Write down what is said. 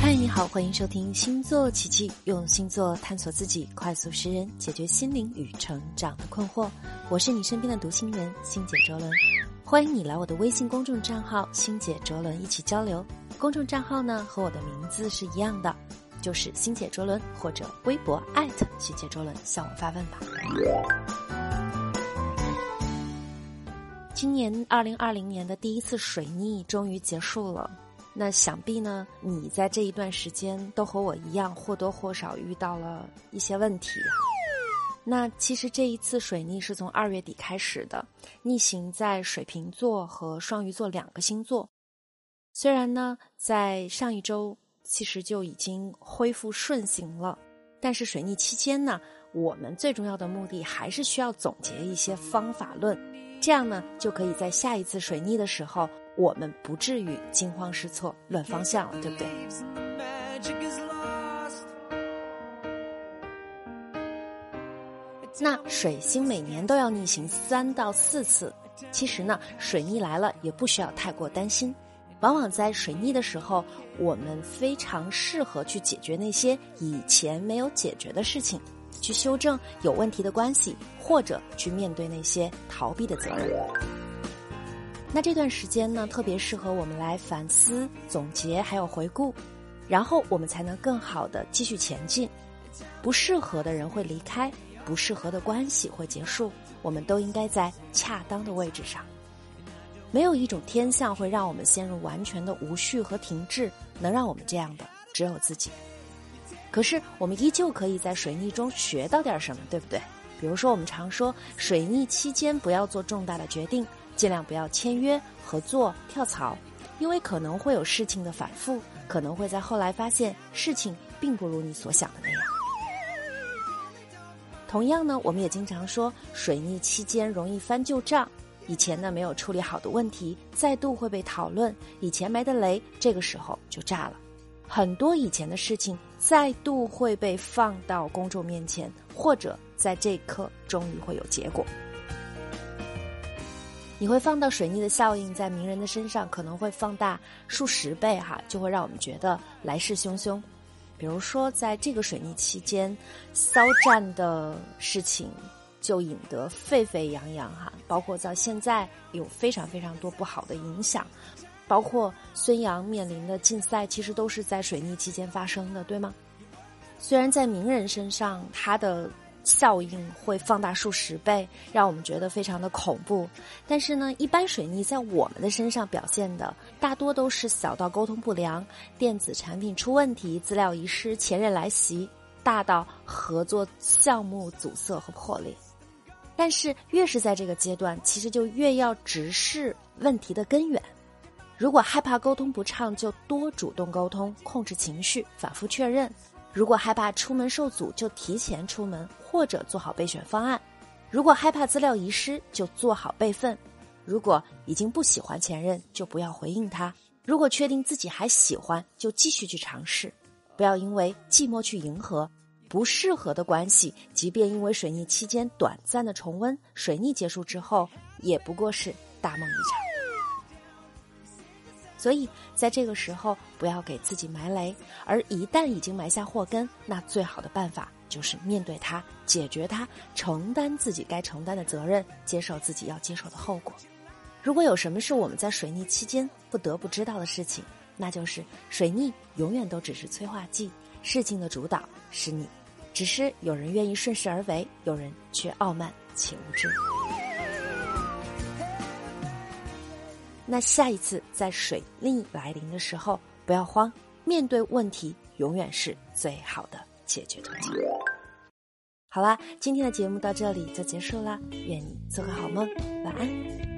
嗨，你好，欢迎收听星座奇迹，用星座探索自己，快速识人，解决心灵与成长的困惑。我是你身边的读心人星姐卓伦，欢迎你来我的微信公众账号星姐卓伦一起交流。公众账号呢和我的名字是一样的，就是星姐卓伦，或者微博艾特星姐卓伦向我发问吧。今年二零二零年的第一次水逆终于结束了。那想必呢，你在这一段时间都和我一样，或多或少遇到了一些问题。那其实这一次水逆是从二月底开始的，逆行在水瓶座和双鱼座两个星座。虽然呢，在上一周其实就已经恢复顺行了，但是水逆期间呢，我们最重要的目的还是需要总结一些方法论，这样呢，就可以在下一次水逆的时候。我们不至于惊慌失措、乱方向了，对不对？那水星每年都要逆行三到四次，其实呢，水逆来了也不需要太过担心。往往在水逆的时候，我们非常适合去解决那些以前没有解决的事情，去修正有问题的关系，或者去面对那些逃避的责任。那这段时间呢，特别适合我们来反思、总结，还有回顾，然后我们才能更好的继续前进。不适合的人会离开，不适合的关系会结束，我们都应该在恰当的位置上。没有一种天象会让我们陷入完全的无序和停滞，能让我们这样的只有自己。可是我们依旧可以在水逆中学到点什么，对不对？比如说，我们常说水逆期间不要做重大的决定。尽量不要签约、合作、跳槽，因为可能会有事情的反复，可能会在后来发现事情并不如你所想的那样。同样呢，我们也经常说水逆期间容易翻旧账，以前呢没有处理好的问题再度会被讨论，以前埋的雷这个时候就炸了，很多以前的事情再度会被放到公众面前，或者在这一刻终于会有结果。你会放到水逆的效应在名人的身上，可能会放大数十倍哈，就会让我们觉得来势汹汹。比如说，在这个水逆期间，骚战的事情就引得沸沸扬扬哈，包括到现在有非常非常多不好的影响，包括孙杨面临的禁赛，其实都是在水逆期间发生的，对吗？虽然在名人身上，他的。效应会放大数十倍，让我们觉得非常的恐怖。但是呢，一般水逆在我们的身上表现的大多都是小到沟通不良、电子产品出问题、资料遗失、前任来袭，大到合作项目阻塞和破裂。但是越是在这个阶段，其实就越要直视问题的根源。如果害怕沟通不畅，就多主动沟通，控制情绪，反复确认。如果害怕出门受阻，就提前出门，或者做好备选方案；如果害怕资料遗失，就做好备份；如果已经不喜欢前任，就不要回应他；如果确定自己还喜欢，就继续去尝试。不要因为寂寞去迎合不适合的关系，即便因为水逆期间短暂的重温，水逆结束之后，也不过是大梦一场。所以，在这个时候不要给自己埋雷，而一旦已经埋下祸根，那最好的办法就是面对它，解决它，承担自己该承担的责任，接受自己要接受的后果。如果有什么是我们在水逆期间不得不知道的事情，那就是水逆永远都只是催化剂，事情的主导是你，只是有人愿意顺势而为，有人却傲慢且无知。那下一次在水逆来临的时候，不要慌，面对问题永远是最好的解决途径。好啦，今天的节目到这里就结束啦，愿你做个好梦，晚安。